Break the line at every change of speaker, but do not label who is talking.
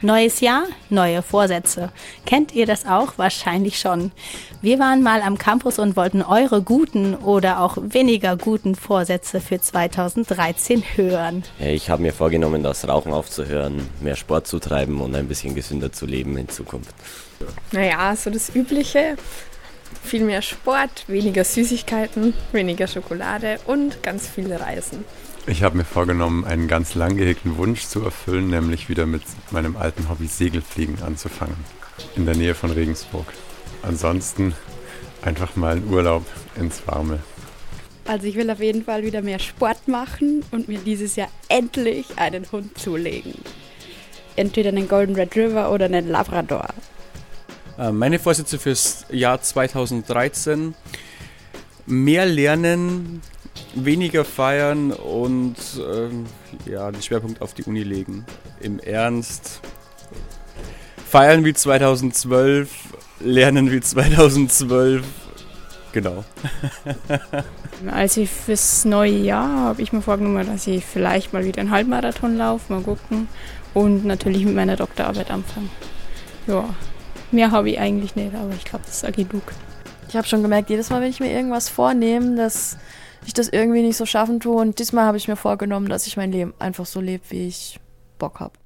Neues Jahr, neue Vorsätze. Kennt ihr das auch? Wahrscheinlich schon. Wir waren mal am Campus und wollten eure guten oder auch weniger guten Vorsätze für 2013 hören.
Ich habe mir vorgenommen, das Rauchen aufzuhören, mehr Sport zu treiben und ein bisschen gesünder zu leben in Zukunft.
Naja, so das Übliche. Viel mehr Sport, weniger Süßigkeiten, weniger Schokolade und ganz viele Reisen.
Ich habe mir vorgenommen, einen ganz lang gehegten Wunsch zu erfüllen, nämlich wieder mit meinem alten Hobby Segelfliegen anzufangen. In der Nähe von Regensburg. Ansonsten einfach mal einen Urlaub ins Warme.
Also ich will auf jeden Fall wieder mehr Sport machen und mir dieses Jahr endlich einen Hund zulegen. Entweder einen Golden Retriever oder einen Labrador.
Äh, meine Vorsätze fürs Jahr 2013. Mehr lernen, weniger feiern und ähm, ja, den Schwerpunkt auf die Uni legen. Im Ernst. Feiern wie 2012, lernen wie 2012. Genau.
also fürs neue Jahr habe ich mir vorgenommen, dass ich vielleicht mal wieder einen Halbmarathon laufe, mal gucken. Und natürlich mit meiner Doktorarbeit anfangen. Ja, mehr habe ich eigentlich nicht, aber ich glaube, das ist genug.
Ich habe schon gemerkt, jedes Mal, wenn ich mir irgendwas vornehme, dass ich das irgendwie nicht so schaffen tue. Und diesmal habe ich mir vorgenommen, dass ich mein Leben einfach so lebe, wie ich Bock habe.